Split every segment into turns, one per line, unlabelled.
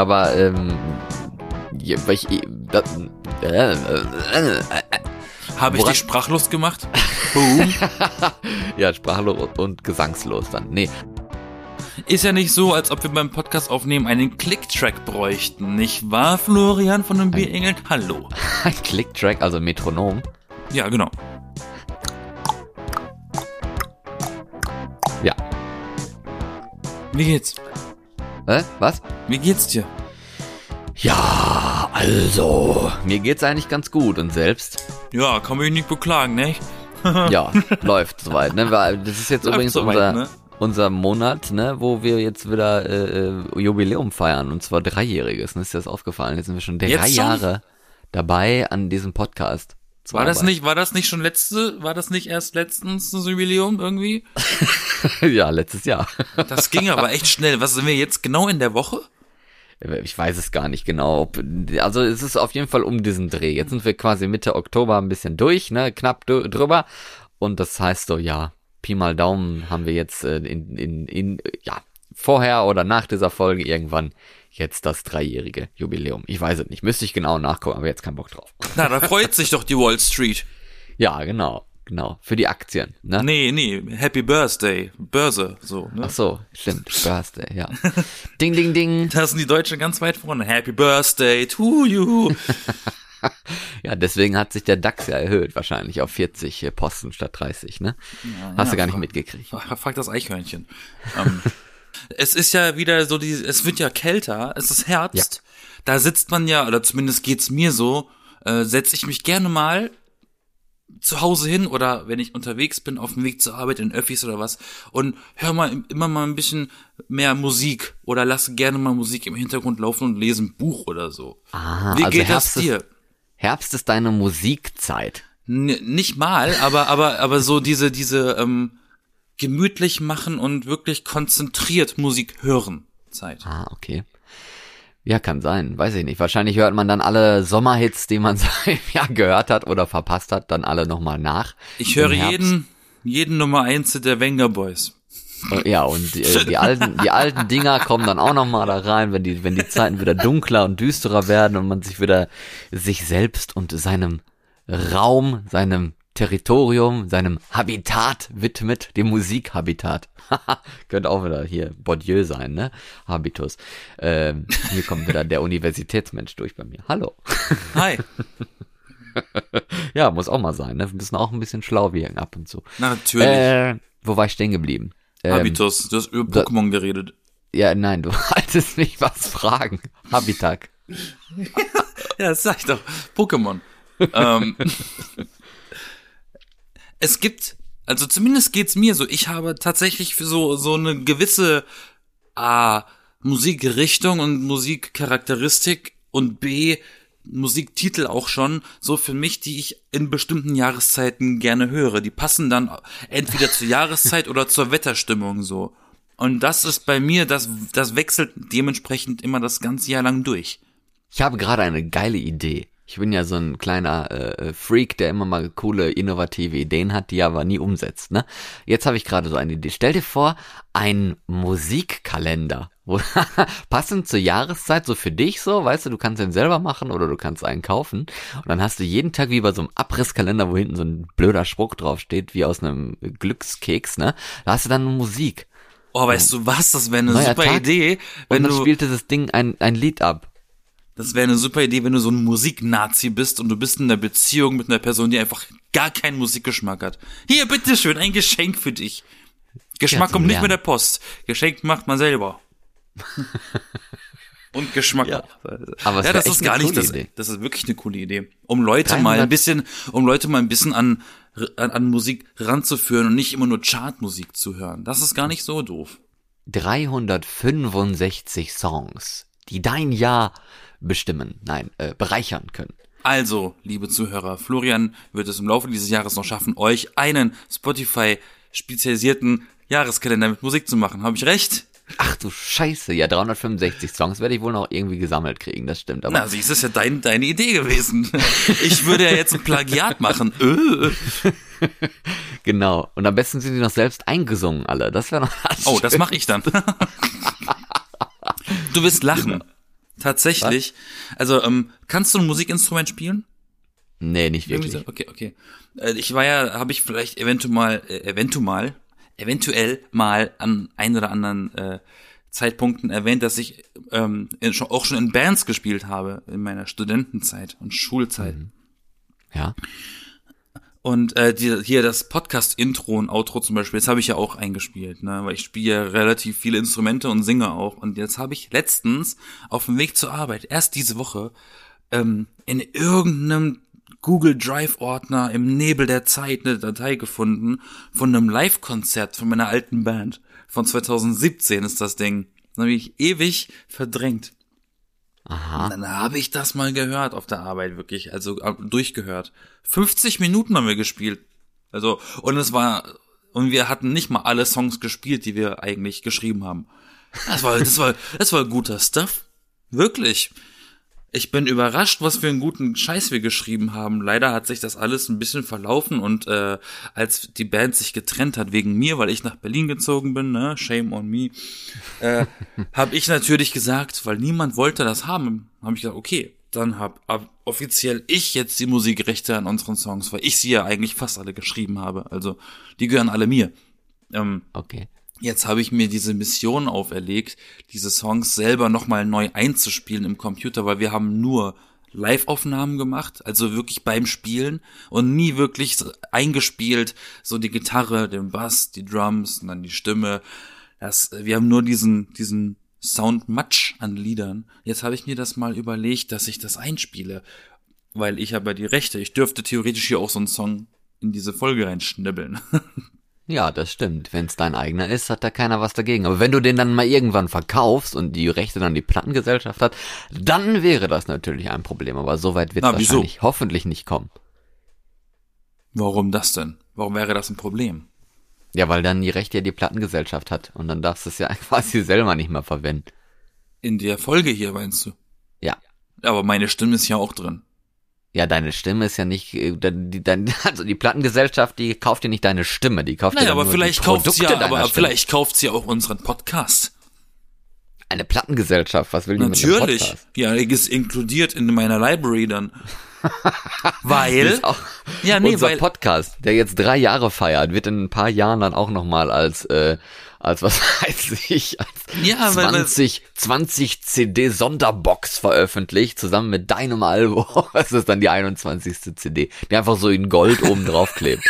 Aber, ähm, ja, weil ich, äh, äh, äh, äh,
Habe ich
Woran-
dich sprachlos gemacht? Boom.
ja, sprachlos und, gesangslos dann. Nee,
Ist ja nicht so, als ob wir beim Podcast aufnehmen einen Click-Track bräuchten, nicht wahr, Florian von den B-Engeln? Hallo.
ein Click-Track, also Metronom.
Ja, genau.
Ja.
Wie geht's?
Äh, was?
Wie geht's dir?
Ja, also, mir geht's eigentlich ganz gut und selbst?
Ja, kann mich nicht beklagen, ne?
Ja, läuft soweit. Ne? Das ist jetzt
Läuft
übrigens
soweit,
unser,
ne?
unser Monat, ne, wo wir jetzt wieder äh, äh, Jubiläum feiern und zwar dreijähriges. Ne? Ist dir das aufgefallen? Jetzt sind wir schon drei? Jahre dabei an diesem Podcast.
War das nicht, war das nicht schon letzte, war das nicht erst letztens das Jubiläum irgendwie?
ja, letztes Jahr.
Das ging aber echt schnell. Was sind wir jetzt genau in der Woche?
Ich weiß es gar nicht genau. Ob, also es ist auf jeden Fall um diesen Dreh. Jetzt sind wir quasi Mitte Oktober ein bisschen durch, ne, knapp dr- drüber. Und das heißt so, ja, Pi mal Daumen haben wir jetzt äh, in, in, in, ja, vorher oder nach dieser Folge irgendwann jetzt das dreijährige Jubiläum. Ich weiß es nicht, müsste ich genau nachgucken, aber jetzt kein Bock drauf.
Na, da freut sich doch die Wall Street.
Ja, genau, genau. Für die Aktien, ne?
Nee, nee, Happy Birthday, Börse, so, ne?
Ach so, stimmt, Birthday, ja. ding, ding, ding.
Da sind die Deutschen ganz weit vorne. Happy Birthday to you.
Ja, deswegen hat sich der DAX ja erhöht, wahrscheinlich auf 40 äh, Posten statt 30, ne? Hast
ja,
du gar nicht mitgekriegt.
Frag frag das Eichhörnchen. ähm, es ist ja wieder so die, es wird ja kälter, es ist Herbst. Da sitzt man ja, oder zumindest geht's mir so, äh, setze ich mich gerne mal zu Hause hin oder wenn ich unterwegs bin, auf dem Weg zur Arbeit in Öffis oder was und hör mal im- immer mal ein bisschen mehr Musik oder lasse gerne mal Musik im Hintergrund laufen und lese ein Buch oder so.
Ah,
Wie
also
geht
Herbst
das dir?
Herbst ist deine Musikzeit.
N nicht mal, aber aber aber so diese diese ähm, gemütlich machen und wirklich konzentriert Musik hören Zeit.
Ah, okay. Ja, kann sein, weiß ich nicht. Wahrscheinlich hört man dann alle Sommerhits, die man ja gehört hat oder verpasst hat, dann alle nochmal nach.
Ich
Im
höre jeden jeden Nummer eins der Wenger Boys.
Äh, Ja, und die, äh, die alten, die alten Dinger kommen dann auch nochmal da rein, wenn die, wenn die Zeiten wieder dunkler und düsterer werden und man sich wieder sich selbst und seinem Raum, seinem Territorium, seinem Habitat widmet, dem Musikhabitat. Könnte auch wieder hier Bourdieu sein, ne? Habitus. Ähm, hier kommt wieder der Universitätsmensch durch bei mir. Hallo.
Hi.
Ja, muss auch mal sein, ne? Wir müssen auch ein bisschen schlau wirken ab und zu.
Na, natürlich.
Äh, wo war ich stehen geblieben? Ähm,
Habitus, du hast über Pokémon geredet.
Ja, nein, du wolltest nicht was fragen. Habitat.
Ja, das sag ich doch. Pokémon. ähm, es gibt, also zumindest geht's mir so, ich habe tatsächlich für so, so eine gewisse A, Musikrichtung und Musikcharakteristik und B, Musiktitel auch schon, so für mich, die ich in bestimmten Jahreszeiten gerne höre. Die passen dann entweder zur Jahreszeit oder zur Wetterstimmung so. Und das ist bei mir, das, das wechselt dementsprechend immer das ganze Jahr lang durch.
Ich habe gerade eine geile Idee. Ich bin ja so ein kleiner äh, Freak, der immer mal coole, innovative Ideen hat, die er aber nie umsetzt. Ne? Jetzt habe ich gerade so eine Idee. Stell dir vor, ein Musikkalender. Passend zur Jahreszeit, so für dich so, weißt du, du kannst den selber machen oder du kannst einen kaufen. Und dann hast du jeden Tag wie bei so einem Abrisskalender, wo hinten so ein blöder Spruch draufsteht, wie aus einem Glückskeks, ne? Da hast du dann Musik.
Oh, weißt du was? Das wäre eine
Neuer
super
Tag.
Idee,
Und
wenn
dann
du.
spielt dieses Ding ein, ein Lied ab.
Das wäre eine super Idee, wenn du so ein Musiknazi bist und du bist in einer Beziehung mit einer Person, die einfach gar keinen Musikgeschmack hat. Hier, bitteschön, ein Geschenk für dich. Geschmack
Ja,
kommt nicht mit der Post. Geschenk macht man selber. und Geschmack
Ja. Aber
ja, das ist gar nicht,
coole
das,
Idee.
das ist wirklich eine coole Idee. Um Leute mal
300
ein bisschen, um Leute mal ein bisschen an, an, an Musik ranzuführen und nicht immer nur Chartmusik zu hören. Das ist gar nicht so doof.
365 Songs, die dein Jahr bestimmen, nein, äh, bereichern können.
Also, liebe Zuhörer, Florian wird es im Laufe dieses Jahres noch schaffen, euch einen Spotify-spezialisierten Jahreskalender mit Musik zu machen. Habe ich recht?
Ach du Scheiße, ja, 365 Songs werde ich wohl noch irgendwie gesammelt kriegen, das stimmt. Aber
Na, siehst du, ist ja dein, deine Idee gewesen. Ich würde ja jetzt ein Plagiat machen. Äh.
genau. Und am besten sind die noch selbst eingesungen, alle. Das wäre noch
Oh, das mache ich dann. Du wirst lachen. Tatsächlich. Also, ähm, kannst du ein Musikinstrument spielen?
Nee, nicht wirklich.
So? Okay, okay. Äh, ich war ja, habe ich vielleicht eventuell mal, äh, eventuell mal, eventuell mal an ein oder anderen äh, Zeitpunkten erwähnt, dass ich ähm, in, schon, auch schon in Bands gespielt habe in meiner Studentenzeit und Schulzeit. Mhm.
Ja.
Und äh, die, hier das Podcast-Intro und Outro zum Beispiel, das habe ich ja auch eingespielt, ne? weil ich spiele ja relativ viele Instrumente und singe auch. Und jetzt habe ich letztens auf dem Weg zur Arbeit, erst diese Woche, ähm, in irgendeinem Google Drive-Ordner im Nebel der Zeit eine Datei gefunden von einem Live-Konzert von meiner alten Band. Von 2017 ist das Ding. Das habe ich ewig verdrängt.
Aha.
Und dann habe ich das mal gehört auf der Arbeit, wirklich, also äh, durchgehört. 50 Minuten haben wir gespielt. Also, und es war, und wir hatten nicht mal alle Songs gespielt, die wir eigentlich geschrieben haben. Das war, das war, das war guter Stuff. Wirklich. Ich bin überrascht, was für einen guten Scheiß wir geschrieben haben. Leider hat sich das alles ein bisschen verlaufen und äh, als die Band sich getrennt hat wegen mir, weil ich nach Berlin gezogen bin, ne, shame on me, äh, habe ich natürlich gesagt, weil niemand wollte das haben, habe ich gesagt, okay, dann hab ab, offiziell ich jetzt die Musikrechte an unseren Songs, weil ich sie ja eigentlich fast alle geschrieben habe. Also die gehören alle mir.
Ähm, okay.
Jetzt habe ich mir diese Mission auferlegt, diese Songs selber nochmal neu einzuspielen im Computer, weil wir haben nur Live-Aufnahmen gemacht, also wirklich beim Spielen und nie wirklich eingespielt, so die Gitarre, den Bass, die Drums und dann die Stimme. Das, wir haben nur diesen, diesen Sound-Match an Liedern. Jetzt habe ich mir das mal überlegt, dass ich das einspiele, weil ich habe die Rechte. Ich dürfte theoretisch hier auch so einen Song in diese Folge reinschnibbeln.
Ja, das stimmt. Wenn es dein eigener ist, hat da keiner was dagegen. Aber wenn du den dann mal irgendwann verkaufst und die Rechte dann die Plattengesellschaft hat, dann wäre das natürlich ein Problem. Aber so weit wird es wahrscheinlich wieso? hoffentlich nicht kommen.
Warum das denn? Warum wäre das ein Problem?
Ja, weil dann die Rechte ja die Plattengesellschaft hat und dann darfst du es ja quasi selber nicht mehr verwenden.
In der Folge hier meinst du?
Ja.
Aber meine Stimme ist ja auch drin.
Ja, deine Stimme ist ja nicht, äh, die, dein, also die Plattengesellschaft, die kauft dir nicht deine Stimme, die kauft
naja,
dir
aber
nur
vielleicht
die
kauft sie ja, aber
Stimme.
vielleicht kauft sie auch unseren Podcast.
Eine Plattengesellschaft, was will die
Natürlich.
mit dem Podcast?
Ja, ist inkludiert in meiner Library dann. weil,
ja, nee, unser weil, Podcast, der jetzt drei Jahre feiert, wird in ein paar Jahren dann auch nochmal als, äh, als was heißt ich, als ja, 20, 20 CD Sonderbox veröffentlicht, zusammen mit deinem Album. Das ist dann die 21. CD, die einfach so in Gold oben drauf klebt.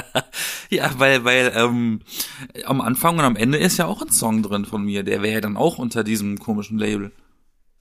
ja, weil, weil ähm, am Anfang und am Ende ist ja auch ein Song drin von mir, der wäre ja dann auch unter diesem komischen Label.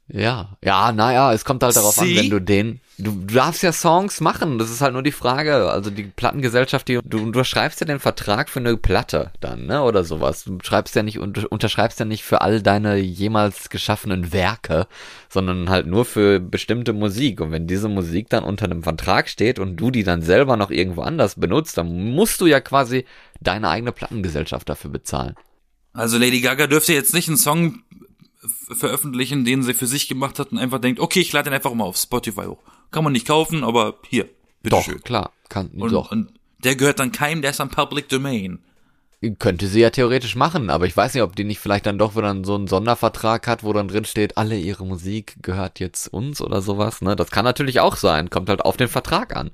Ja, ja, naja, es kommt halt darauf Sie? an, wenn du den, du, du darfst ja Songs machen, das ist halt nur die Frage, also die Plattengesellschaft, die, du, du schreibst ja den Vertrag für eine Platte dann, ne, oder sowas, du schreibst ja nicht, unterschreibst ja nicht für all deine jemals geschaffenen Werke, sondern halt nur für bestimmte Musik und wenn diese Musik dann unter einem Vertrag steht und du die dann selber noch irgendwo anders benutzt, dann musst du ja quasi deine eigene Plattengesellschaft dafür bezahlen.
Also Lady Gaga dürfte jetzt nicht einen Song veröffentlichen, den sie für sich gemacht hat und einfach denkt, okay, ich lade den einfach mal auf Spotify hoch. Kann man nicht kaufen, aber hier,
bitteschön. Doch, klar, kann,
und,
doch.
Und der gehört dann keinem, der ist am Public Domain.
Könnte sie ja theoretisch machen, aber ich weiß nicht, ob die nicht vielleicht dann doch dann so einen Sondervertrag hat, wo dann drin steht, alle ihre Musik gehört jetzt uns oder sowas, ne? Das kann natürlich auch sein, kommt halt auf den Vertrag an.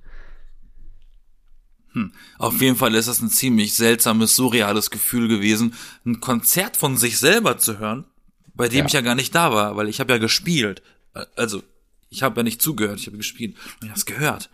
Hm. Auf jeden Fall ist das ein ziemlich seltsames, surreales Gefühl gewesen, ein Konzert von sich selber zu hören bei dem ja. ich ja gar nicht da war, weil ich habe ja gespielt. Also, ich habe ja nicht zugehört, ich habe gespielt. Und ich habe es gehört.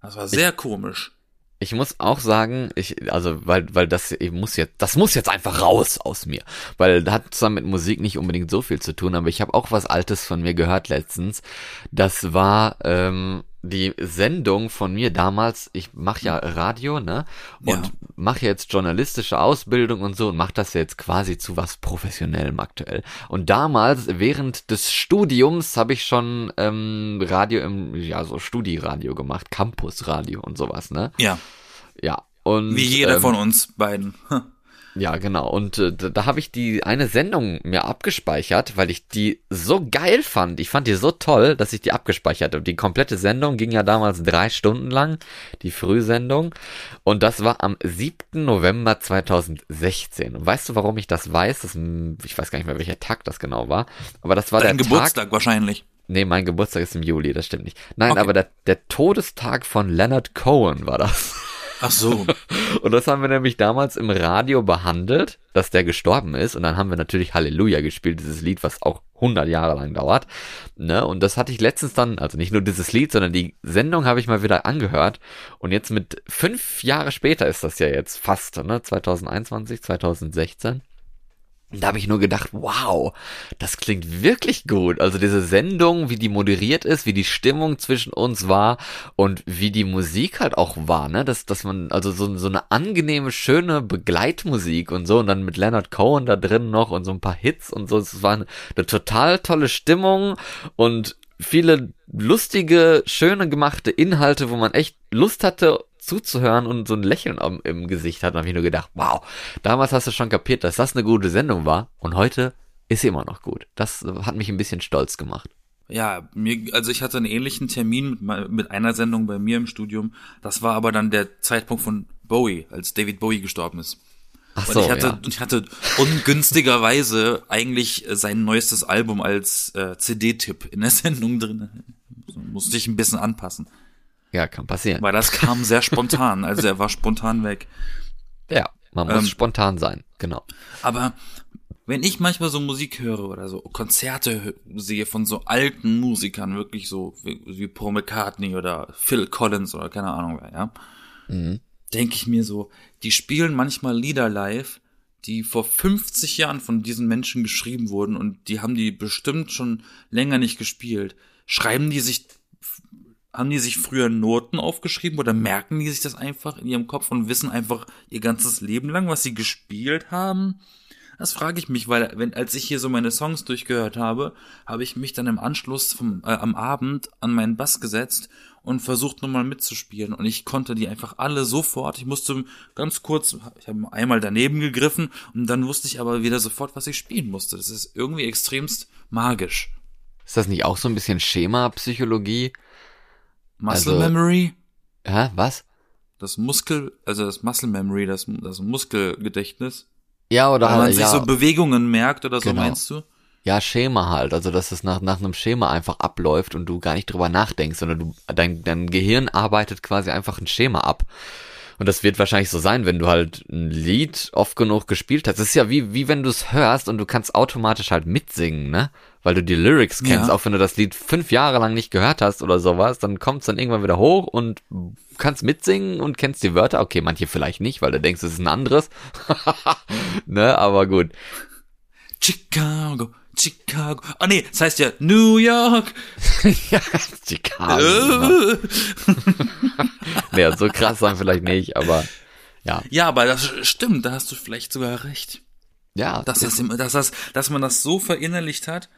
Das war sehr
ich,
komisch.
Ich muss auch sagen, ich, also, weil, weil das ich muss jetzt, das muss jetzt einfach raus aus mir. Weil das hat zwar mit Musik nicht unbedingt so viel zu tun, aber ich habe auch was Altes von mir gehört letztens. Das war, ähm, die Sendung von mir damals, ich mache ja Radio, ne? Und ja. mache jetzt journalistische Ausbildung und so und mache das jetzt quasi zu was Professionellem aktuell. Und damals, während des Studiums, habe ich schon ähm, Radio im, ja, so Studiradio gemacht, Campusradio und sowas, ne?
Ja.
Ja. Und,
Wie jeder ähm, von uns beiden.
Ja, genau. Und äh, da, habe ich die eine Sendung mir abgespeichert, weil ich die so geil fand. Ich fand die so toll, dass ich die abgespeichert habe. Die komplette Sendung ging ja damals drei Stunden lang, die Frühsendung. Und das war am 7. November 2016. Und weißt du, warum ich das weiß? Das, ich weiß gar nicht mehr, welcher Tag das genau war. Aber das war
Dein
der
Geburtstag
Tag.
wahrscheinlich.
Nee, mein Geburtstag ist im Juli, das stimmt nicht. Nein,
Okay.
aber der, der Todestag von Leonard Cohen war das.
Ach so.
Und das haben wir nämlich damals im Radio behandelt, dass der gestorben ist. Und dann haben wir natürlich Halleluja gespielt, dieses Lied, was auch 100 Jahre lang dauert. Ne? Und das hatte ich letztens dann, also nicht nur dieses Lied, sondern die Sendung habe ich mal wieder angehört. Und jetzt mit fünf Jahre später ist das ja jetzt fast, ne? 2021, 2016. Und da habe ich nur gedacht, wow, das klingt wirklich gut. Also diese Sendung, wie die moderiert ist, wie die Stimmung zwischen uns war und wie die Musik halt auch war, ne? Dass, dass man, also so, so eine angenehme, schöne Begleitmusik und so und dann mit Leonard Cohen da drin noch und so ein paar Hits und so. Es war eine, eine total tolle Stimmung und viele lustige, schöne gemachte Inhalte, wo man echt Lust hatte zuzuhören und so ein Lächeln am, im Gesicht hat. Da habe ich nur gedacht, wow, damals hast du schon kapiert, dass das eine gute Sendung war und heute ist sie immer noch gut. Das hat mich ein bisschen stolz gemacht.
Ja, mir, also ich hatte einen ähnlichen Termin mit, mit einer Sendung bei mir im Studium. Das war aber dann der Zeitpunkt von Bowie, als David Bowie gestorben ist.
Ach
Und
so,
ich hatte,
ja.
und ich hatte ungünstigerweise eigentlich sein neuestes Album als äh, CD-Tipp in der Sendung drin. Musste ich ein bisschen anpassen.
Ja, kann passieren.
Weil das kam sehr spontan. Also er war spontan weg.
Ja, man muss
Ähm,
spontan sein, genau.
Aber wenn ich manchmal so Musik höre oder so Konzerte sehe von so alten Musikern, wirklich so wie, wie Paul McCartney oder Phil Collins oder keine Ahnung wer, ja,
Mhm.
denke ich mir so, die spielen manchmal Lieder live, die vor 50 Jahren von diesen Menschen geschrieben wurden und die haben die bestimmt schon länger nicht gespielt. Schreiben die sich, haben die sich früher Noten aufgeschrieben oder merken die sich das einfach in ihrem Kopf und wissen einfach ihr ganzes Leben lang, was sie gespielt haben? Das frage ich mich, weil wenn als ich hier so meine Songs durchgehört habe, habe ich mich dann im Anschluss vom, äh, am Abend an meinen Bass gesetzt und versucht nochmal mitzuspielen und ich konnte die einfach alle sofort. Ich musste ganz kurz, ich habe einmal daneben gegriffen und dann wusste ich aber wieder sofort, was ich spielen musste. Das ist irgendwie extremst magisch.
Ist das nicht auch so ein bisschen Schema-Psychologie?
Muscle
Also-
Memory,
Hä, was?
das Muskel, also das Muscle Memory, das, das Muskelgedächtnis,
Ja, oder
weil man
halt,
sich
ja,
so Bewegungen merkt oder so,
Genau.
meinst du?
ja, Schema halt. Also, dass es nach, nach einem Schema einfach abläuft und du gar nicht drüber nachdenkst, sondern du, dein, dein Gehirn arbeitet quasi einfach ein Schema ab. Und das wird wahrscheinlich so sein, wenn du halt ein Lied oft genug gespielt hast. Das ist ja wie, wie wenn du es hörst und du kannst automatisch halt mitsingen, ne? Weil du die Lyrics kennst,
Ja.
auch wenn du das Lied fünf Jahre lang nicht gehört hast oder sowas, dann kommt es dann irgendwann wieder hoch und kannst mitsingen und kennst die Wörter. Okay, manche vielleicht nicht, weil du denkst, es ist ein anderes. ne, aber gut.
Chicago, Chicago. Ah nee, das heißt ja New York.
ja, Chicago. ne? ja, so krass sein vielleicht nicht, aber ja.
Ja, aber das stimmt, da hast du vielleicht sogar recht.
Ja,
Dass, das, dass, das, dass man das so verinnerlicht hat,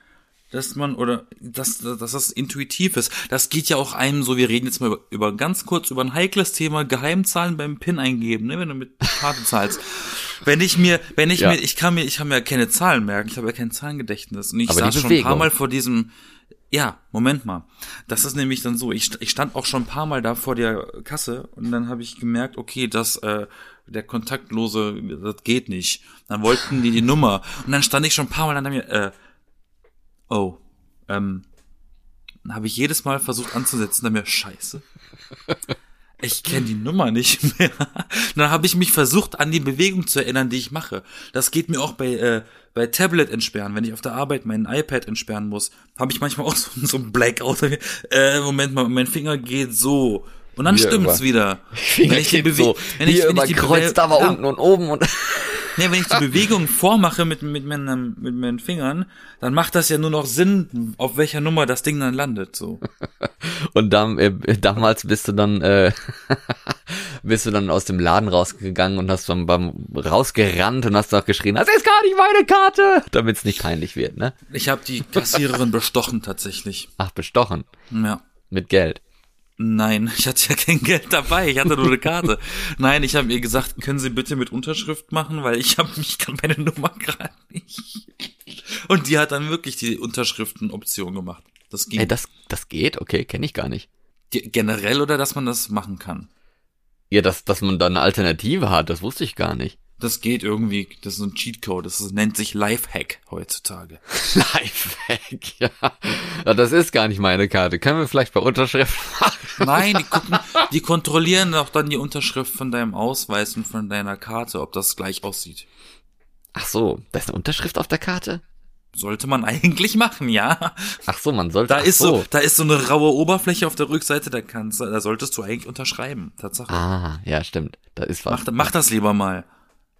dass man, oder dass, dass das intuitiv ist. Das geht ja auch einem so, wir reden jetzt mal über, über ganz kurz über ein heikles Thema, Geheimzahlen beim PIN eingeben, ne, wenn du mit Karte zahlst. Wenn ich mir, wenn ich
Ja.
mir, ich kann mir, ich kann mir ja keine Zahlen merken, ich habe ja kein Zahlengedächtnis. Und ich
Aber
saß schon ein paar. Mal vor diesem, ja, Moment mal. Das ist nämlich dann so, ich, ich stand auch schon ein paar Mal da vor der Kasse und dann habe ich gemerkt, okay, das, äh, der kontaktlose, das geht nicht. Dann wollten die die Nummer und dann stand ich schon ein paar Mal dann mir, äh, oh, ähm, dann habe ich jedes Mal versucht anzusetzen, dann mir, scheiße. Ich kenne die Nummer nicht mehr. Dann habe ich mich versucht, an die Bewegung zu erinnern, die ich mache. Das geht mir auch bei, äh, bei Tablet entsperren. Wenn ich auf der Arbeit mein iPad entsperren muss, habe ich manchmal auch so, so ein Blackout. Äh, Moment mal, mein Finger geht so. Und dann
Hier
stimmt's
über-
wieder.
Finger
die
geht
Bewe-
so,
wenn ich, wenn ich die Bewe-
aber
ja.
unten und oben und
Nee, wenn ich die Bewegung vormache mit, mit, meinen, mit meinen Fingern, dann macht das ja nur noch Sinn, auf welcher Nummer das Ding dann landet, so.
Und dann, äh, damals bist du dann, äh, bist du dann aus dem Laden rausgegangen und hast dann beim rausgerannt und hast auch geschrien, das ist gar nicht meine Karte, damit es nicht peinlich wird, ne?
Ich habe die Kassiererin bestochen tatsächlich.
Ach, bestochen.
Ja.
Mit Geld.
Nein, ich hatte ja kein Geld dabei, ich hatte nur eine Karte. Nein, ich habe ihr gesagt, können Sie bitte mit Unterschrift machen, weil ich habe mich kann meine Nummer gerade nicht. Und die hat dann wirklich die Unterschriftenoption gemacht. Das ging
Ey, das, das geht? Okay, kenne ich gar nicht.
Ge- generell oder dass man das machen kann.
Ja, dass, dass man da eine Alternative hat, das wusste ich gar nicht.
Das geht irgendwie, das ist so ein Cheatcode, das ist, nennt sich Lifehack heutzutage.
Lifehack, ja. ja. Das ist gar nicht meine Karte. Können wir vielleicht bei Unterschrift machen?
Nein, die gucken, die kontrollieren auch dann die Unterschrift von deinem Ausweis und von deiner Karte, ob das gleich aussieht.
Ach so, da ist eine Unterschrift auf der Karte?
Sollte man eigentlich machen, ja.
Ach so, man sollte.
Da ist so, da ist so eine raue Oberfläche auf der Rückseite, da kannst, da solltest du eigentlich unterschreiben, Tatsache.
Ah, ja, stimmt. Da ist was.
Mach, mach das lieber mal.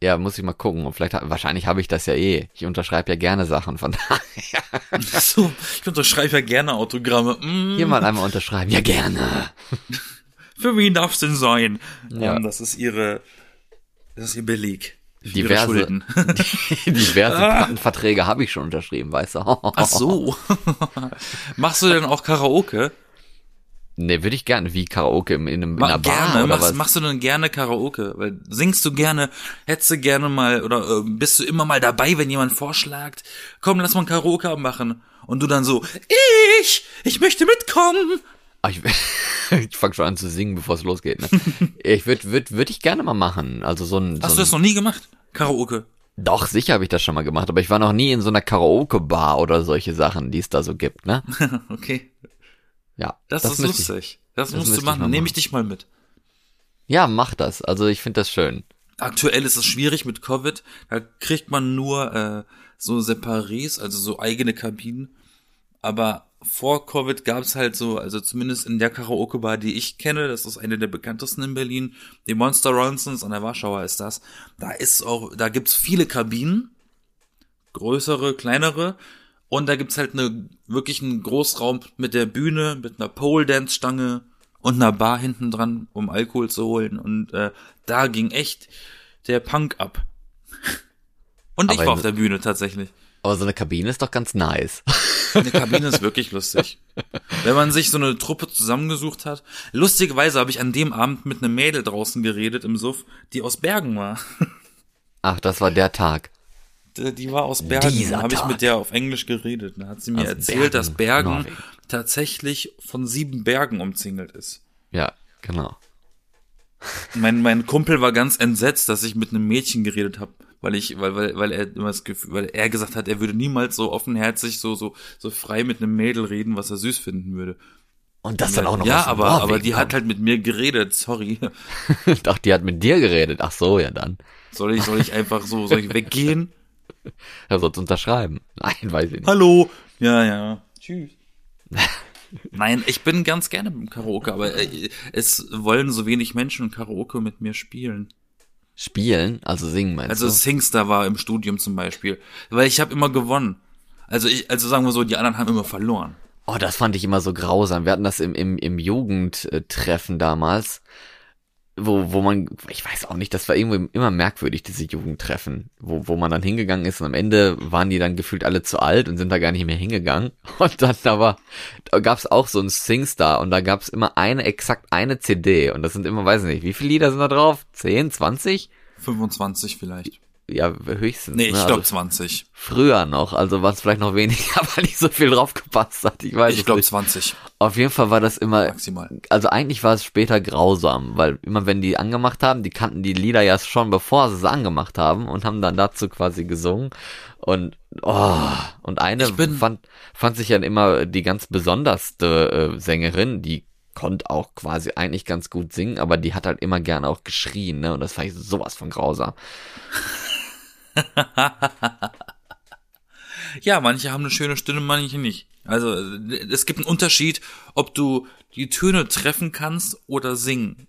Ja, muss ich mal gucken. Und vielleicht, wahrscheinlich habe ich das ja eh. Ich unterschreibe ja gerne Sachen, von daher.
So, ich unterschreibe ja gerne Autogramme. Mm,
Hier mal einmal unterschreiben. Ja, gerne.
für wen darf's denn sein?
Ja.
Ähm, das ist ihre, das ist ihr Beleg.
Diverse, diverse
Ah.
Plattenverträge habe ich schon unterschrieben, weißt du?
Ach so. Machst du denn auch Karaoke?
Nee, würde ich gerne. Wie Karaoke in, in, einem, in einer Bar
gerne.
oder
Machst,
was?
machst du denn gerne Karaoke? Weil singst du gerne, hättest du gerne mal oder äh, bist du immer mal dabei, wenn jemand vorschlägt, komm, lass mal ein Karaoke machen und du dann so, ich, ich möchte mitkommen.
Ah, ich ich fange schon an zu singen, bevor es losgeht. Ne? ich würde würd, würd ich gerne mal machen. Also so ein,
Hast
so
du das noch nie gemacht? Karaoke.
Doch, sicher habe ich das schon mal gemacht, aber ich war noch nie in so einer Karaoke-Bar oder solche Sachen, die es da so gibt, ne?
okay.
Ja.
Das, ist
müsste ich-
lustig. Das,
das
musst du machen. Nehme ich dich mal mit.
Ja, mach das. Also ich finde das schön.
Aktuell ist es schwierig mit Covid. Da kriegt man nur äh, so Separés, also so eigene Kabinen. Aber vor Covid gab es halt so, also zumindest in der Karaoke-Bar, die ich kenne, das ist eine der bekanntesten in Berlin, die Monster Ronsons an der Warschauer ist das. Da ist auch, da gibt's viele Kabinen, größere, kleinere. Und da gibt's halt eine, wirklich einen Großraum mit der Bühne, mit einer Pole-Dance-Stange und einer Bar hinten dran, um Alkohol zu holen. Und äh, da ging echt der Punk ab. Und ich
Aber
war
in-
auf der Bühne tatsächlich.
Aber so eine Kabine ist doch ganz nice.
Eine Kabine ist wirklich lustig. Wenn man sich so eine Truppe zusammengesucht hat. Lustigerweise habe ich an dem Abend mit einem Mädel draußen geredet im Suff, die aus Bergen war.
Ach, das war der Tag.
Die die war aus Bergen. Habe ich mit der auf Englisch geredet. Da hat sie mir
Aus
erzählt, dass
Bergen,
Bergen
Norwegen.
tatsächlich von sieben Bergen umzingelt ist.
Ja, genau.
Mein, mein Kumpel war ganz entsetzt, dass ich mit einem Mädchen geredet habe, weil ich, weil, weil, weil er immer das Gefühl, weil er gesagt hat, er würde niemals so offenherzig, so, so, so frei mit einem Mädel reden, was er süß finden würde.
Und das dann auch noch
ja, aber,
Norwegen
aber die hat
kommt.
halt mit mir geredet, sorry.
Ach, die hat mit dir geredet. Ach so, ja dann.
Soll ich, soll ich einfach so, soll ich weggehen?
Er soll unterschreiben. Nein, weiß ich nicht.
Hallo. Ja, ja. Tschüss. Nein, ich bin ganz gerne beim Karaoke, aber äh, es wollen so wenig Menschen Karaoke mit mir spielen.
Spielen, also singen meinst
Also
du?
Singstar war im Studium zum Beispiel, weil ich habe immer gewonnen. Also ich, also sagen wir so, die anderen haben immer verloren.
Oh, das fand ich immer so grausam. Wir hatten das im, im, im Jugendtreffen damals, wo, wo man, ich weiß auch nicht, das war irgendwie immer merkwürdig, diese Jugendtreffen, wo, wo man dann hingegangen ist und am Ende waren die dann gefühlt alle zu alt und sind da gar nicht mehr hingegangen. Und dann aber, da gab's auch so ein Singstar und da gab's immer eine, exakt eine CD und das sind immer, weiß nicht, wie viele Lieder sind da drauf? 10, 20?
25 vielleicht.
Ja, höchstens.
Nee, ich
ne?
glaube
also
20.
früher noch, also war es vielleicht noch weniger, weil nicht so viel drauf gepasst hat. Ich weiß
Ich glaube
nicht.
20
Auf jeden Fall war das immer,
maximal.
also eigentlich war es später grausam, weil immer wenn die angemacht haben, die kannten die Lieder ja schon bevor sie es angemacht haben und haben dann dazu quasi gesungen und oh, und eine fand fand sich ja immer die ganz besonderste äh, Sängerin, die konnte auch quasi eigentlich ganz gut singen, aber die hat halt immer gerne auch geschrien, ne? Und das fand ich sowas von grausam.
Ja, manche haben eine schöne Stimme, manche nicht. Also es gibt einen Unterschied, ob du die Töne treffen kannst oder singen.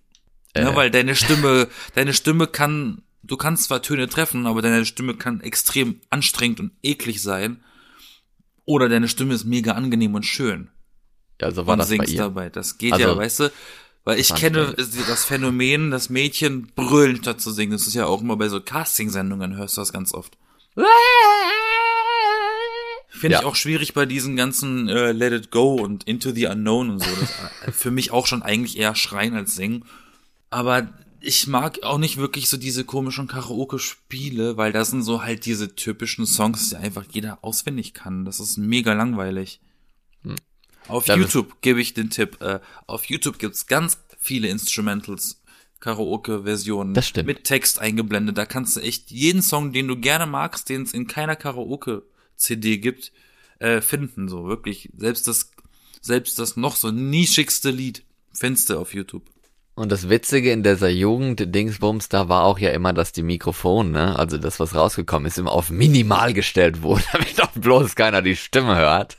Ja,
Äh.
weil deine Stimme, deine Stimme kann, du kannst zwar Töne treffen, aber deine Stimme kann extrem anstrengend und eklig sein. Oder deine Stimme ist mega angenehm und schön.
Ja, so war
und
das bei
singst
ihr.
dabei. Das geht
Also,
ja, weißt du? Weil ich kenne
ich
das Phänomen, dass Mädchen brüllen statt zu singen. Das ist ja auch immer bei so Casting-Sendungen, hörst du das ganz oft. Finde
Ja.
ich auch schwierig bei diesen ganzen äh, Let It Go und Into the Unknown und so. Das äh, für mich auch schon eigentlich eher schreien als singen. Aber ich mag auch nicht wirklich so diese komischen Karaoke-Spiele, weil das sind so halt diese typischen Songs, die einfach jeder auswendig kann. Das ist mega langweilig. Auf
Da
YouTube gebe ich den Tipp. Äh, auf YouTube gibt's ganz viele Instrumentals, Karaoke-Versionen. Mit Text eingeblendet. Da kannst du echt jeden Song, den du gerne magst, den es in keiner Karaoke-CD gibt, äh, finden. So wirklich. Selbst das, selbst das noch so nischigste Lied findest du auf YouTube.
Und das Witzige in dieser Jugend-Dingsbums, da war auch ja immer, dass die Mikrofone, ne, also das, was rausgekommen ist, immer auf minimal gestellt wurde, damit auch bloß keiner die Stimme hört.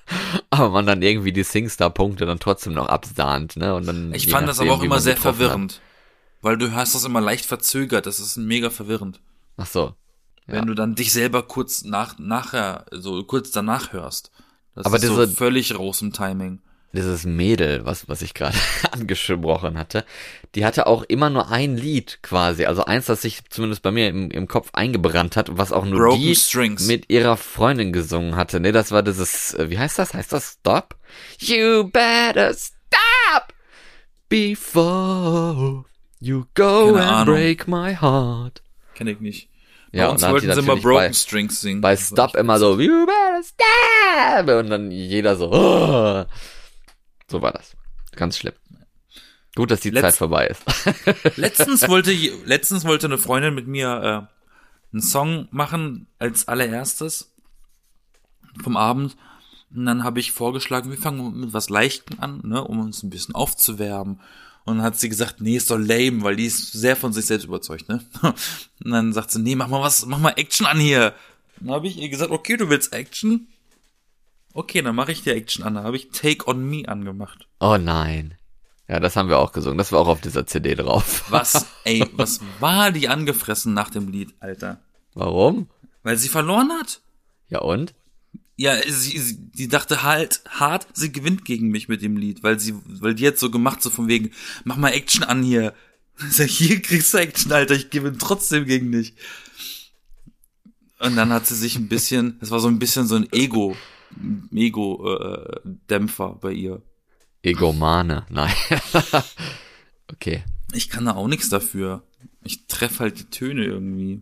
Aber man dann irgendwie die Singstar-Punkte dann trotzdem noch absahnt, ne, und dann.
Ich fand das aber auch immer sehr verwirrend. Weil du hörst das immer leicht verzögert. Das ist mega verwirrend.
Hat. Ach so. Ja.
Wenn du dann dich selber kurz nach, nachher, so kurz danach hörst. Das
Aber
ist so
diese-
völlig raus im Timing.
Dieses Mädel, was, was ich gerade angesprochen hatte, die hatte auch immer nur ein Lied quasi, also eins, das sich zumindest bei mir im, im Kopf eingebrannt hat, was auch nur
Broken
die
Strings.
mit ihrer Freundin gesungen hatte. Ne, das war dieses, äh, wie heißt das? Heißt das Stop? You better stop before you go
Keine
and
Ahnung.
break my heart.
Kenn ich nicht. Bei
Ja,
uns
und
wollten sie immer Broken
bei-
Strings singen.
Bei Stop immer so, you better stop! Und dann jeder so, oh. So war das. Ganz schlimm. Gut, dass die
Letz-
Zeit vorbei ist.
Letztens wollte, letztens wollte eine Freundin mit mir äh, einen Song machen als allererstes vom Abend. Und dann habe ich vorgeschlagen, wir fangen mit was Leichtem an, ne, um uns ein bisschen aufzuwärmen. Und dann hat sie gesagt, nee, ist doch lame, weil die ist sehr von sich selbst überzeugt, ne? Und dann sagt sie, nee, mach mal was, mach mal Action an hier. Dann habe ich ihr gesagt, okay, du willst Action? Okay, dann mache ich dir Action an. Dann habe ich Take on Me angemacht.
Oh nein. Ja, das haben wir auch gesungen. Das war auch auf dieser CD drauf.
Was, ey, was war die angefressen nach dem Lied, Alter?
Warum?
Weil sie verloren hat.
Ja und?
Ja, sie, sie die dachte halt hart, sie gewinnt gegen mich mit dem Lied, weil sie, weil die jetzt so gemacht, so von wegen, mach mal Action an hier. Sag, hier kriegst du Action, Alter, ich gewinne trotzdem gegen dich. Und dann hat sie sich ein bisschen, das war so ein bisschen so ein Ego, Ego-Dämpfer bei ihr.
Egomane. Nein. okay.
Ich kann da auch nichts dafür. Ich treffe halt die Töne irgendwie.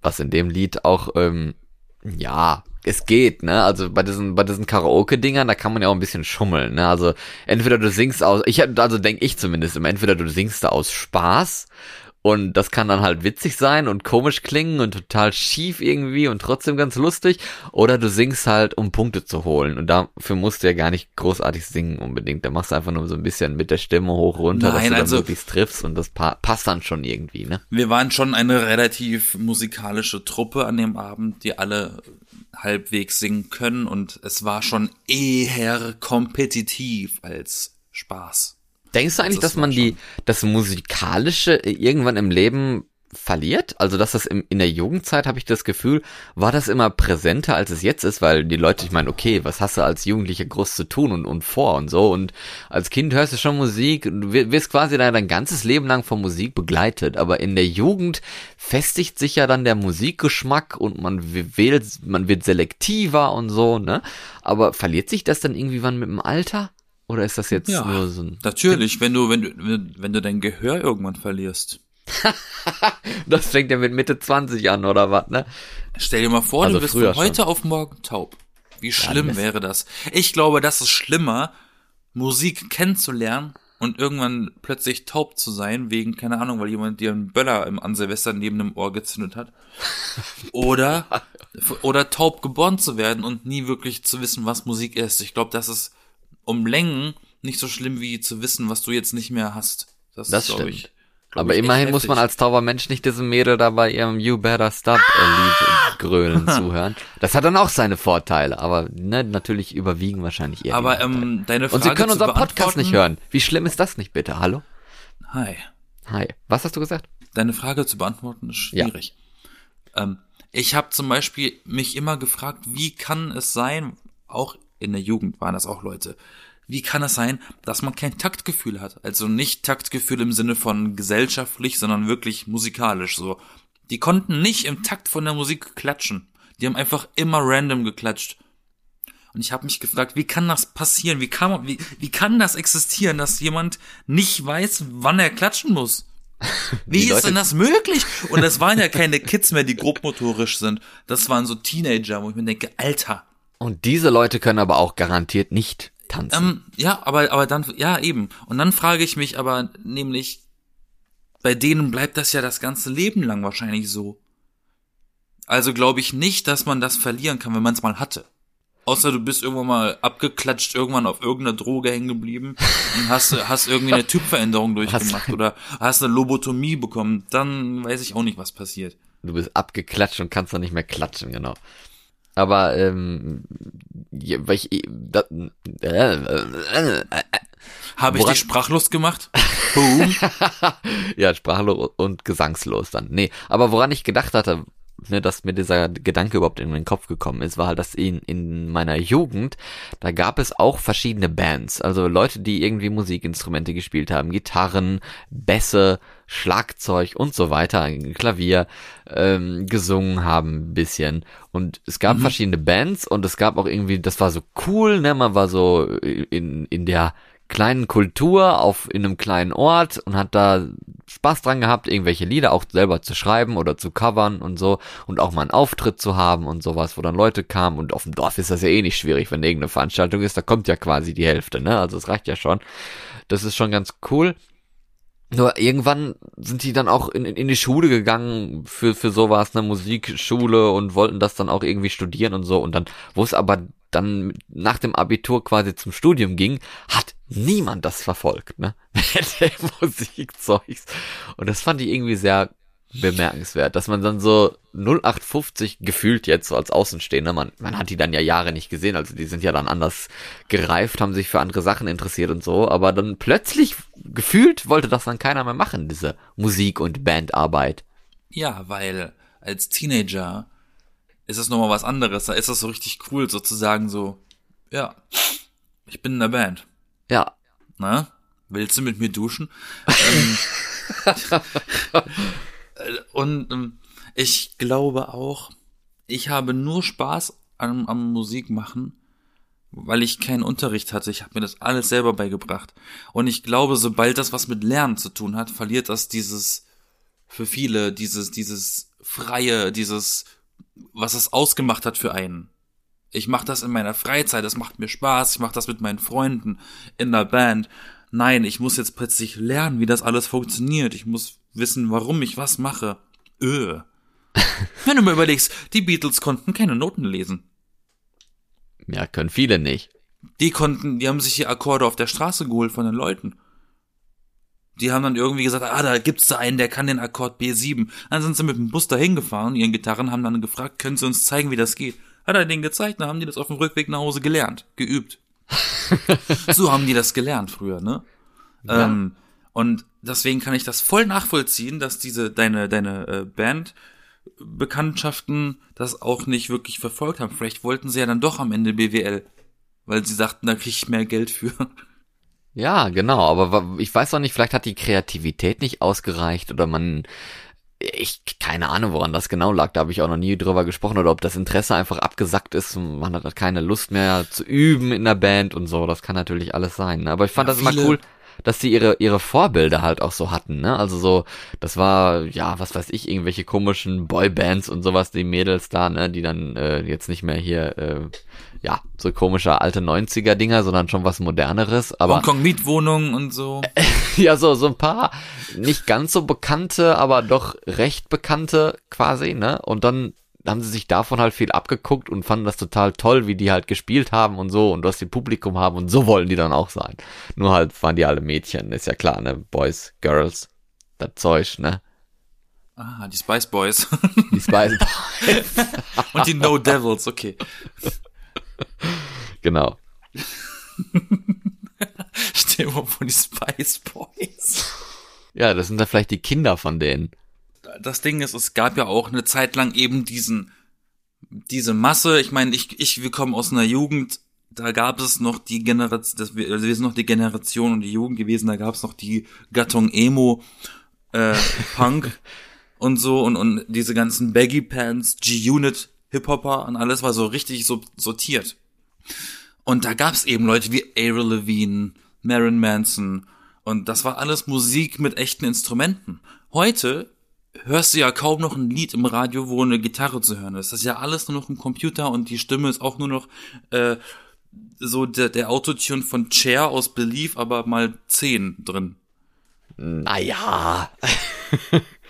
Was in dem Lied auch, ähm, ja, es geht, ne? Also bei diesen, bei diesen Karaoke-Dingern, da kann man ja auch ein bisschen schummeln, ne? Also entweder du singst aus, ich also denke ich zumindest immer, entweder du singst da aus Spaß und das kann dann halt witzig sein und komisch klingen und total schief irgendwie und trotzdem ganz lustig, oder du singst halt, um Punkte zu holen und dafür musst du ja gar nicht großartig singen unbedingt, da machst du einfach nur so ein bisschen mit der Stimme hoch runter, dass
Nein,
du dann
also-
wirklich triffst und das pa passt dann schon irgendwie, ne?
Wir waren schon eine relativ musikalische Truppe an dem Abend, die alle halbwegs singen können und es war schon eher kompetitiv als Spaß.
Denkst du eigentlich,
Das
dass man die, das Musikalische irgendwann im Leben verliert? Also, dass das im, in der Jugendzeit, habe ich das Gefühl, war das immer präsenter, als es jetzt ist, weil die Leute, ich meine, okay, was hast du als Jugendlicher groß zu tun und, und vor und so und als Kind hörst du schon Musik, du wir- wirst quasi dein, dein ganzes Leben lang von Musik begleitet, aber in der Jugend festigt sich ja dann der Musikgeschmack und man wählt, man wird selektiver und so, ne? Aber verliert sich das dann irgendwie wann mit dem Alter? Oder ist das jetzt
Ja.
nur so ein
Natürlich, wenn du, wenn du, wenn- du dein Gehör irgendwann verlierst.
Das fängt ja mit Mitte 20 an, oder was, ne?
Stell dir mal vor,
Also
du bist von heute auf morgen taub. Wie schlimm
das-
wäre das? Ich glaube, das ist schlimmer, Musik kennenzulernen und irgendwann plötzlich taub zu sein, wegen, keine Ahnung, weil jemand dir einen Böller im an Silvester neben dem Ohr gezündet hat. Oder, oder taub geboren zu werden und nie wirklich zu wissen, was Musik ist. Ich glaube, das ist um Längen nicht so schlimm, wie zu wissen, was du jetzt nicht mehr hast. Das,
Das
ist,
stimmt.
ich,
Aber immerhin muss man als tauber Mensch nicht diesem Mädel da bei ihrem You Better Stop äh, Lied grölen zuhören. Das hat dann auch seine Vorteile, aber ne, natürlich überwiegen wahrscheinlich eher.
Aber ähm, deine Frage
Und Sie können unseren Podcast nicht hören. Wie schlimm ist das nicht, bitte? Hallo?
Hi.
Hi. Was hast du gesagt?
Deine Frage zu beantworten ist
Ja.
schwierig. Ähm, ich habe zum Beispiel mich immer gefragt, wie kann es sein, auch in der Jugend waren das auch Leute, wie kann es sein, dass man kein Taktgefühl hat? Also nicht Taktgefühl im Sinne von gesellschaftlich, sondern wirklich musikalisch so. Die konnten nicht im Takt von der Musik klatschen. Die haben einfach immer random geklatscht. Und ich habe mich gefragt, wie kann das passieren? Wie kann man, wie, wie kann das existieren, dass jemand nicht weiß, wann er klatschen muss? Wie ist denn das möglich? Und das waren ja keine Kids mehr, die grobmotorisch sind. Das waren so Teenager, wo ich mir denke, Alter.
Und diese Leute können aber auch garantiert nicht tanzen.
Ähm, ja, aber, aber dann, ja, eben. Und dann frage ich mich aber nämlich, bei denen bleibt das ja das ganze Leben lang wahrscheinlich so. Also glaube ich nicht, dass man das verlieren kann, wenn man es mal hatte. Außer du bist irgendwann mal abgeklatscht, irgendwann auf irgendeiner Droge hängen geblieben und hast, hast irgendwie eine Typveränderung durchgemacht oder hast eine Lobotomie bekommen. Dann weiß ich auch nicht, was passiert.
Du bist abgeklatscht und kannst dann nicht mehr klatschen, genau. Aber, ähm, ja, weil ich, da, äh, äh, äh,
Habe ich dich sprachlos gemacht? Boom.
ja, sprachlos und gesangslos dann. Nee, aber woran ich gedacht hatte, ne, dass mir dieser Gedanke überhaupt in den Kopf gekommen ist, war halt, dass in, in meiner Jugend, da gab es auch verschiedene Bands, also Leute, die irgendwie Musikinstrumente gespielt haben, Gitarren, Bässe, Schlagzeug und so weiter, Klavier, ähm, gesungen haben ein bisschen. Und es gab verschiedene Bands und es gab auch irgendwie, das war so cool, ne, man war so in, in der kleinen Kultur auf in einem kleinen Ort und hat da Spaß dran gehabt, irgendwelche Lieder auch selber zu schreiben oder zu covern und so und auch mal einen Auftritt zu haben und sowas, wo dann Leute kamen und auf dem Dorf ist das ja eh nicht schwierig, wenn irgendeine Veranstaltung ist, da kommt ja quasi die Hälfte, ne? Also es reicht ja schon. Das ist schon ganz cool. Nur irgendwann sind die dann auch in, in die Schule gegangen für, für sowas, eine Musikschule und wollten das dann auch irgendwie studieren und so. Und dann, wo es aber dann nach dem Abitur quasi zum Studium ging, hat niemand das verfolgt, ne? Mit Musikzeugs. Und das fand ich irgendwie sehr bemerkenswert, dass man dann so 0850 gefühlt jetzt so als Außenstehender, man, man hat die dann ja Jahre nicht gesehen, also die sind ja dann anders gereift, haben sich für andere Sachen interessiert und so, aber dann plötzlich gefühlt wollte das dann keiner mehr machen, diese Musik- und Bandarbeit.
Ja, weil als Teenager ist es nochmal was anderes. Da ist das so richtig cool, sozusagen so, ja, ich bin in der Band.
Ja,
Ne? Willst du mit mir duschen? ähm, äh, und ähm, ich glaube auch, ich habe nur Spaß am, am Musik machen, weil ich keinen Unterricht hatte. Ich habe mir das alles selber beigebracht. Und ich glaube, sobald das was mit Lernen zu tun hat, verliert das dieses, für viele, dieses, dieses freie, dieses, was es ausgemacht hat für einen. Ich mache das in meiner Freizeit, das macht mir Spaß, ich mache das mit meinen Freunden in der Band. Nein, ich muss jetzt plötzlich lernen, wie das alles funktioniert. Ich muss wissen, warum ich was mache. Öh. Wenn du mal überlegst, die Beatles konnten keine Noten lesen.
ja, können viele nicht.
Die konnten, die haben sich die Akkorde auf der Straße geholt von den Leuten. Die haben dann irgendwie gesagt, ah, da gibt's da einen, der kann den Akkord B7. Dann sind sie mit dem Bus dahin gefahren, ihren Gitarren haben dann gefragt, können sie uns zeigen, wie das geht? Hat er denen gezeigt, dann haben die das auf dem Rückweg nach Hause gelernt, geübt. so haben die das gelernt früher, ne?
Ja.
Ähm, und deswegen kann ich das voll nachvollziehen, dass diese, deine, deine äh, Band Bekanntschaften das auch nicht wirklich verfolgt haben. Vielleicht wollten sie ja dann doch am Ende BWL, weil sie sagten, da krieg ich mehr Geld für.
Ja, genau, aber ich weiß auch nicht, vielleicht hat die Kreativität nicht ausgereicht oder man, ich, keine Ahnung, woran das genau lag, da habe ich auch noch nie drüber gesprochen oder ob das Interesse einfach abgesackt ist und man hat keine Lust mehr zu üben in der Band und so, das kann natürlich alles sein, ne? aber ich fand
Ja,
das immer cool, dass sie ihre, ihre Vorbilder halt auch so hatten, ne, also so, das war, ja, was weiß ich, irgendwelche komischen Boybands und sowas, die Mädels da, ne, die dann äh, jetzt nicht mehr hier, äh, ja, so komische alte 90er-Dinger, sondern schon was moderneres, aber
Hongkong Mietwohnungen und so.
ja, so, so ein paar nicht ganz so bekannte, aber doch recht bekannte quasi, ne? Und dann haben sie sich davon halt viel abgeguckt und fanden das total toll, wie die halt gespielt haben und so und was die Publikum haben und so wollen die dann auch sein. Nur halt waren die alle Mädchen, ist ja klar, ne? Boys, Girls, das Zeug, ne?
Ah, die Spice Boys.
Die Spice Boys.
und die No Devils, okay.
genau.
Stell dir mal vor, die Spice Boys.
Ja, das sind dann vielleicht die Kinder von denen.
Das Ding ist, es gab ja auch eine Zeit lang eben diesen, diese Masse. Ich meine, ich, ich, wir kommen aus einer Jugend, da gab es noch die Generation, das, wir, also wir sind noch die Generation und die Jugend gewesen, da gab es noch die Gattung Emo, äh, Punk und so und, und diese ganzen Baggy Pants, G-Unit Hip-Hopper und alles war so richtig so sortiert. Und da gab's eben Leute wie Avril Lavigne, Marilyn Manson und das war alles Musik mit echten Instrumenten. Heute hörst du ja kaum noch ein Lied im Radio, wo eine Gitarre zu hören ist. Das ist ja alles nur noch im Computer und die Stimme ist auch nur noch äh, so der, der Autotune von Cher aus Belief, aber mal 10 drin.
Naja.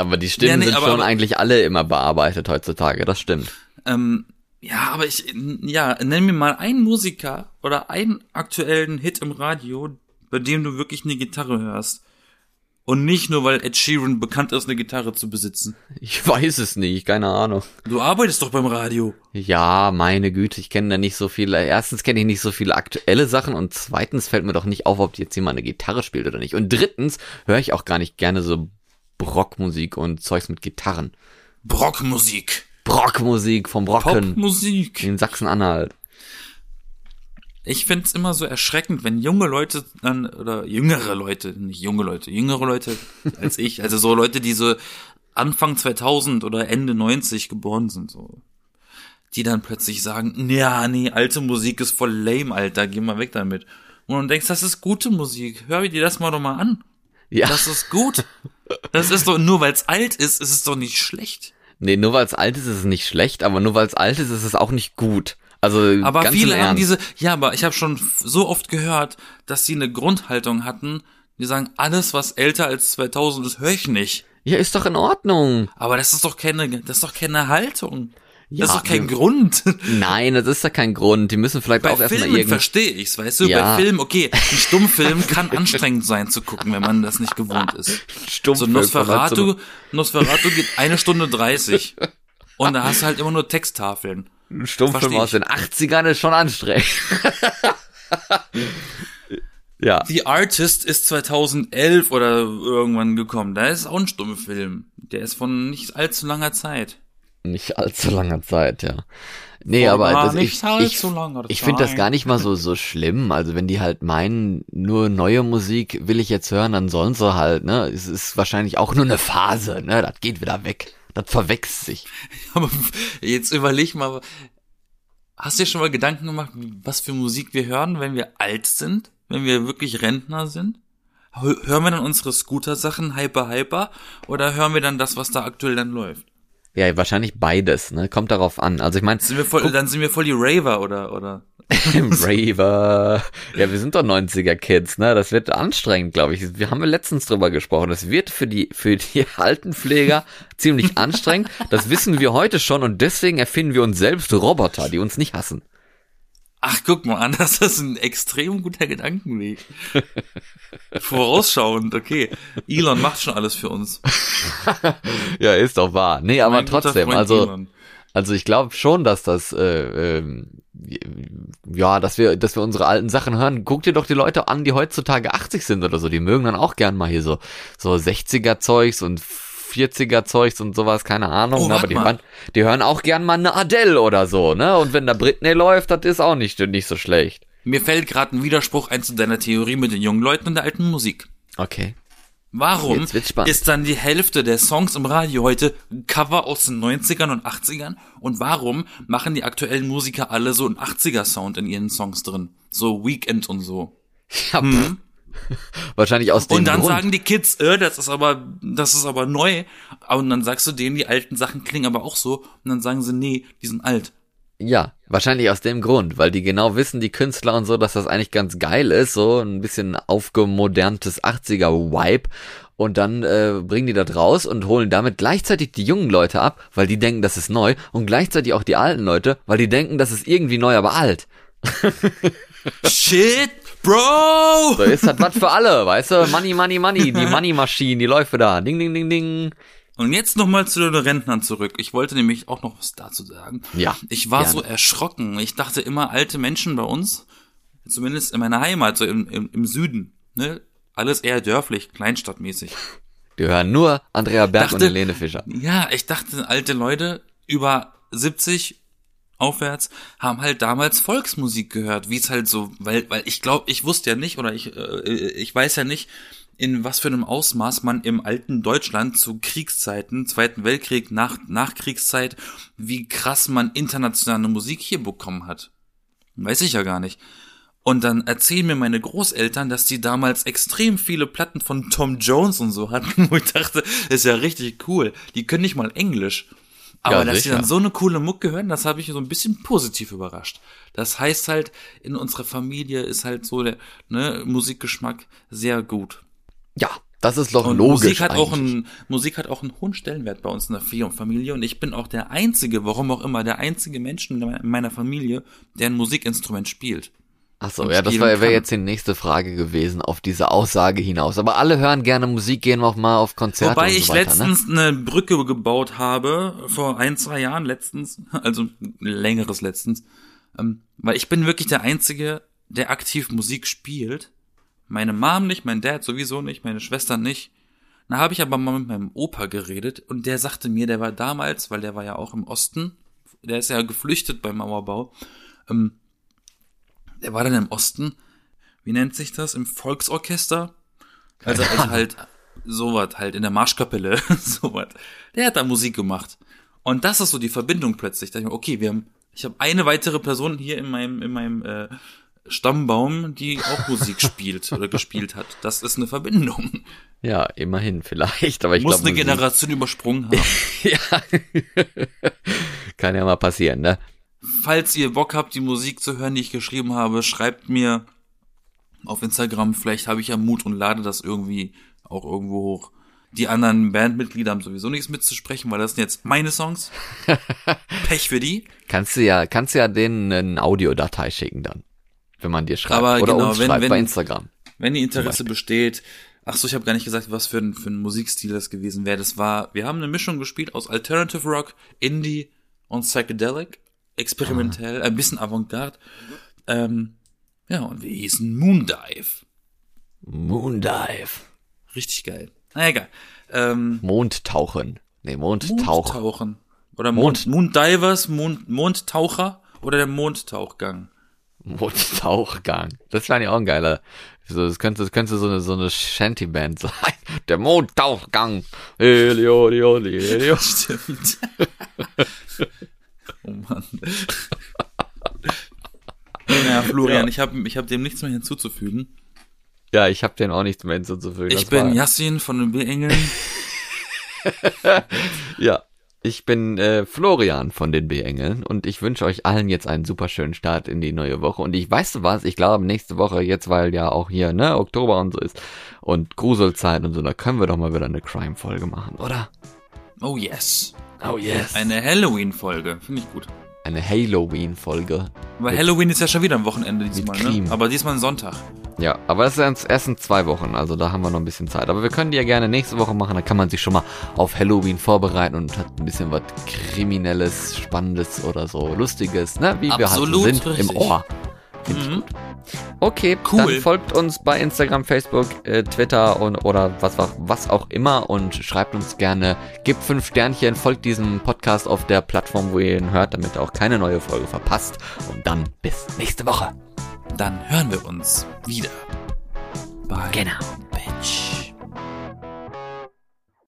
aber die Stimmen
Ja, nee,
sind
aber-
schon
aber-
eigentlich alle immer bearbeitet heutzutage, das stimmt.
Ähm, ja, aber ich, ja, nenn mir mal einen Musiker oder einen aktuellen Hit im Radio, bei dem du wirklich eine Gitarre hörst. Und nicht nur, weil Ed Sheeran bekannt ist, eine Gitarre zu besitzen.
Ich weiß es nicht, keine Ahnung.
Du arbeitest doch beim Radio.
Ja, meine Güte, ich kenne da nicht so viele. Erstens kenne ich nicht so viele aktuelle Sachen und zweitens fällt mir doch nicht auf, ob jetzt jemand eine Gitarre spielt oder nicht. Und drittens höre ich auch gar nicht gerne so Brockmusik und Zeugs mit Gitarren.
Brockmusik.
Brockmusik vom Brocken
Popmusik.
in Sachsen-Anhalt.
Ich find's immer so erschreckend, wenn junge Leute dann, oder jüngere Leute, nicht junge Leute, jüngere Leute als ich, also so Leute, die so Anfang 2000 oder Ende 90 geboren sind, so. Die dann plötzlich sagen, ja, nee, alte Musik ist voll lame, Alter, geh mal weg damit. Und du denkst, das ist gute Musik, hör dir das mal doch mal an.
Ja,
Das ist gut. Das ist doch, nur weil's alt ist, ist es doch nicht schlecht.
nee, nur weil es alt ist, ist es nicht schlecht, aber nur weil es alt ist, ist es auch nicht gut. Also
Aber
ganz
viele haben diese, ja, aber ich habe schon so oft gehört, dass sie eine Grundhaltung hatten, die sagen, alles was älter als 2000 ist, höre ich nicht.
Ja, ist doch in Ordnung.
Aber das ist doch keine, das ist doch keine Haltung.
Ja,
das ist doch kein
wir-
Grund.
Nein, das ist ja kein Grund. Die müssen vielleicht
Bei
auch erstmal irgendwie.
verstehe ich's, weißt du?
Ja.
Bei Filmen, okay, ein Stummfilm kann anstrengend sein zu gucken, wenn man das nicht gewohnt ist. So
Stummfilm von
Nosferatu, Nosferatu geht eine Stunde 30. Und da hast du halt immer nur Texttafeln.
Ein Stummfilm aus den 80ern ist schon anstrengend. ja.
The Artist ist 2011 oder irgendwann gekommen. Da ist auch ein Stummfilm. Der ist von nicht allzu langer Zeit.
Nicht allzu langer Zeit, ja. Nee,
Vor
aber das,
nicht
ich, ich, ich finde das gar nicht mal so, so schlimm. Also wenn die halt meinen, nur neue Musik will ich jetzt hören, dann sollen sie halt, ne? Es ist wahrscheinlich auch nur eine Phase, ne? Das geht wieder weg. Das verwechselt sich.
Aber jetzt überleg mal, hast du dir schon mal Gedanken gemacht, was für Musik wir hören, wenn wir alt sind? Wenn wir wirklich Rentner sind? Hö- Hören wir dann unsere Scooter-Sachen hyper hyper oder hören wir dann das, was da aktuell dann läuft?
Ja, wahrscheinlich beides, ne? Kommt darauf an. Also ich meine,
dann sind wir voll die Raver oder, oder?
Raver. Ja, wir sind doch 90er Kids, ne? Das wird anstrengend, glaube ich. Wir haben letztens drüber gesprochen. Das wird für die, für die Altenpfleger ziemlich anstrengend. Das wissen wir heute schon und deswegen erfinden wir uns selbst Roboter, die uns nicht hassen.
Ach, guck mal an, das ist ein extrem guter Gedankenweg. Vorausschauend, okay. Elon macht schon alles für uns.
Ja, ist doch wahr. Nee, aber
Mein
trotzdem, also,
Elon.
also ich glaube schon, dass das, äh, ähm, ja, dass wir, dass wir unsere alten Sachen hören. Guck dir doch die Leute an, die heutzutage 80 sind oder so. Die mögen dann auch gern mal hier so, so 60er Zeugs und 40er Zeugs und sowas, keine Ahnung.
Oh,
aber
warte
die hören, die hören auch gern mal eine Adele oder so, ne? Und wenn da Britney läuft, das ist auch nicht, nicht so schlecht.
Mir fällt gerade ein Widerspruch ein zu deiner Theorie mit den jungen Leuten und der alten Musik.
Okay.
Warum ist dann die Hälfte der Songs im Radio heute Cover aus den 90ern und 80ern? Und warum machen die aktuellen Musiker alle so einen 80er-Sound in ihren Songs drin? So Weekend und so.
Ja, pff. Wahrscheinlich aus dem?
Und dann
Grund.
sagen die Kids, äh, das ist aber, das ist aber neu. Und dann sagst du denen, die alten Sachen klingen aber auch so. Und dann sagen sie, nee, die sind alt.
Ja, wahrscheinlich aus dem Grund, weil die genau wissen, die Künstler und so, dass das eigentlich ganz geil ist, so ein bisschen aufgemoderntes 80er-Vibe. Und dann äh, bringen die das raus und holen damit gleichzeitig die jungen Leute ab, weil die denken, das ist neu, und gleichzeitig auch die alten Leute, weil die denken, das ist irgendwie neu, aber alt.
Shit, Bro!
So ist das was für alle, weißt du? Money, money, money, die Money-Maschine, die läuft da. Ding, ding, ding, ding.
Und jetzt nochmal zu den Rentnern zurück. Ich wollte nämlich auch noch was dazu sagen.
Ja,
Ich war
gerne.
so erschrocken. Ich dachte immer, alte Menschen bei uns, zumindest in meiner Heimat, so im, im, im Süden, ne? Alles eher dörflich, kleinstadtmäßig.
Die hören nur Andrea Berg und
Dachte-
Helene Fischer.
Ja, ich dachte, alte Leute über 70 aufwärts haben halt damals Volksmusik gehört, wie es halt so, weil, weil ich glaube, ich wusste ja nicht oder ich, äh, ich weiß ja nicht, in was für einem Ausmaß man im alten Deutschland zu Kriegszeiten, Zweiten Weltkrieg, nach, Nachkriegszeit, wie krass man internationale Musik hier bekommen hat. Weiß ich ja gar nicht. Und dann erzählen mir meine Großeltern, dass die damals extrem viele Platten von Tom Jones und so hatten, wo ich dachte, ist ja richtig cool. Die können nicht mal Englisch. Aber
Ja,
dass
sicher.
dann so eine coole Mucke hören, das habe ich so ein bisschen positiv überrascht. Das heißt halt, in unserer Familie ist halt so der ne, Musikgeschmack sehr gut.
Ja, das ist doch
Und
logisch.
Musik hat auch einen Musik hat auch einen hohen Stellenwert bei uns in der Fa- Familie und ich bin auch der einzige, warum auch immer, der einzige Mensch in meiner Familie, der ein Musikinstrument spielt.
Ach so, ja, das wäre wär jetzt die nächste Frage gewesen, auf diese Aussage hinaus. Aber alle hören gerne Musik, gehen auch mal auf Konzerte
Wobei
und
ich
so weiter, ne?
letztens eine Brücke gebaut habe, vor ein, zwei Jahren letztens, also längeres letztens, ähm, weil ich bin wirklich der Einzige, der aktiv Musik spielt. Meine Mom nicht, mein Dad sowieso nicht, meine Schwester nicht. Da habe ich aber mal mit meinem Opa geredet und der sagte mir, der war damals, weil der war ja auch im Osten, der ist ja geflüchtet beim Mauerbau, ähm, der war dann im Osten, wie nennt sich das, im Volksorchester? Also, also halt sowas, halt in der Marschkapelle, sowas. Der hat da Musik gemacht. Und das ist so die Verbindung plötzlich. Da ich mir, okay, wir haben, ich habe eine weitere Person hier in meinem, in meinem äh, Stammbaum, die auch Musik spielt oder gespielt hat. Das ist eine Verbindung.
Ja, immerhin vielleicht, aber ich
Muss
glaube,
eine Generation übersprungen haben.
ja. kann ja mal passieren, ne?
Falls ihr Bock habt, die Musik zu hören, die ich geschrieben habe, schreibt mir auf Instagram. Vielleicht habe ich ja Mut und lade das irgendwie auch irgendwo hoch. Die anderen Bandmitglieder haben sowieso nichts mitzusprechen, weil das sind jetzt meine Songs. Pech für die.
Kannst du ja, kannst du ja denen eine Audiodatei schicken dann, wenn man dir schreibt
Aber
oder
genau,
uns
wenn-
schreibt
wenn-
bei Instagram.
Wenn die Interesse besteht. Ach so, ich habe gar nicht gesagt, was für ein, für ein Musikstil das gewesen wäre. Das war, wir haben eine Mischung gespielt aus Alternative Rock, Indie und Psychedelic, experimentell, ein bisschen Avantgarde. Ähm, ja, und wir hießen Moondive.
Moondive.
Richtig geil. Na egal. Ähm,
Mondtauchen. Nee, Mondtauch.
Mondtauchen. Oder Mond, Moondivers, Mond, Mondtaucher oder der Mondtauchgang.
Mondtauchgang. Das wäre ja auch ein geiler. So, das könnte, das könnte so eine, so eine Shanty-Band sein. Der Mondtauchgang. Helio, helio, helio.
Stimmt. Naja, Florian,
Ja.
ich habe ich hab dem nichts mehr hinzuzufügen.
Ja, ich habe den auch nichts mehr hinzuzufügen.
Ich
Das
bin
war-
Yassin von den B-Engeln.
Ja, ich bin äh, Florian von den B-Engeln und ich wünsche euch allen jetzt einen super schönen Start in die neue Woche. Und ich weiß du was, ich glaube nächste Woche, jetzt weil ja auch hier, ne, Oktober und so ist und Gruselzeit und so, da können wir doch mal wieder eine Crime-Folge machen, oder?
Oh yes.
Oh yes.
Eine Halloween-Folge. Finde ich gut.
Eine Halloween-Folge.
Weil Halloween ist ja schon wieder am Wochenende diesmal, ne? Aber diesmal ein Sonntag.
Ja, aber das ist erst- in zwei Wochen, also da haben wir noch ein bisschen Zeit. Aber wir können die ja gerne nächste Woche machen, da kann man sich schon mal auf Halloween vorbereiten und hat ein bisschen was Kriminelles, Spannendes oder so Lustiges, ne? Wie wir
Absolut
halt so sind
richtig.
im Ohr. Gut. Okay,
Cool.
dann folgt uns bei Instagram, Facebook, äh, Twitter und oder was, auch- was auch immer und schreibt uns gerne, gebt fünf Sternchen, folgt diesem Podcast auf der Plattform, wo ihr ihn hört, damit ihr auch keine neue Folge verpasst. Und dann bis nächste Woche.
Dann hören wir uns wieder. Bye.
Genau.
Bitch.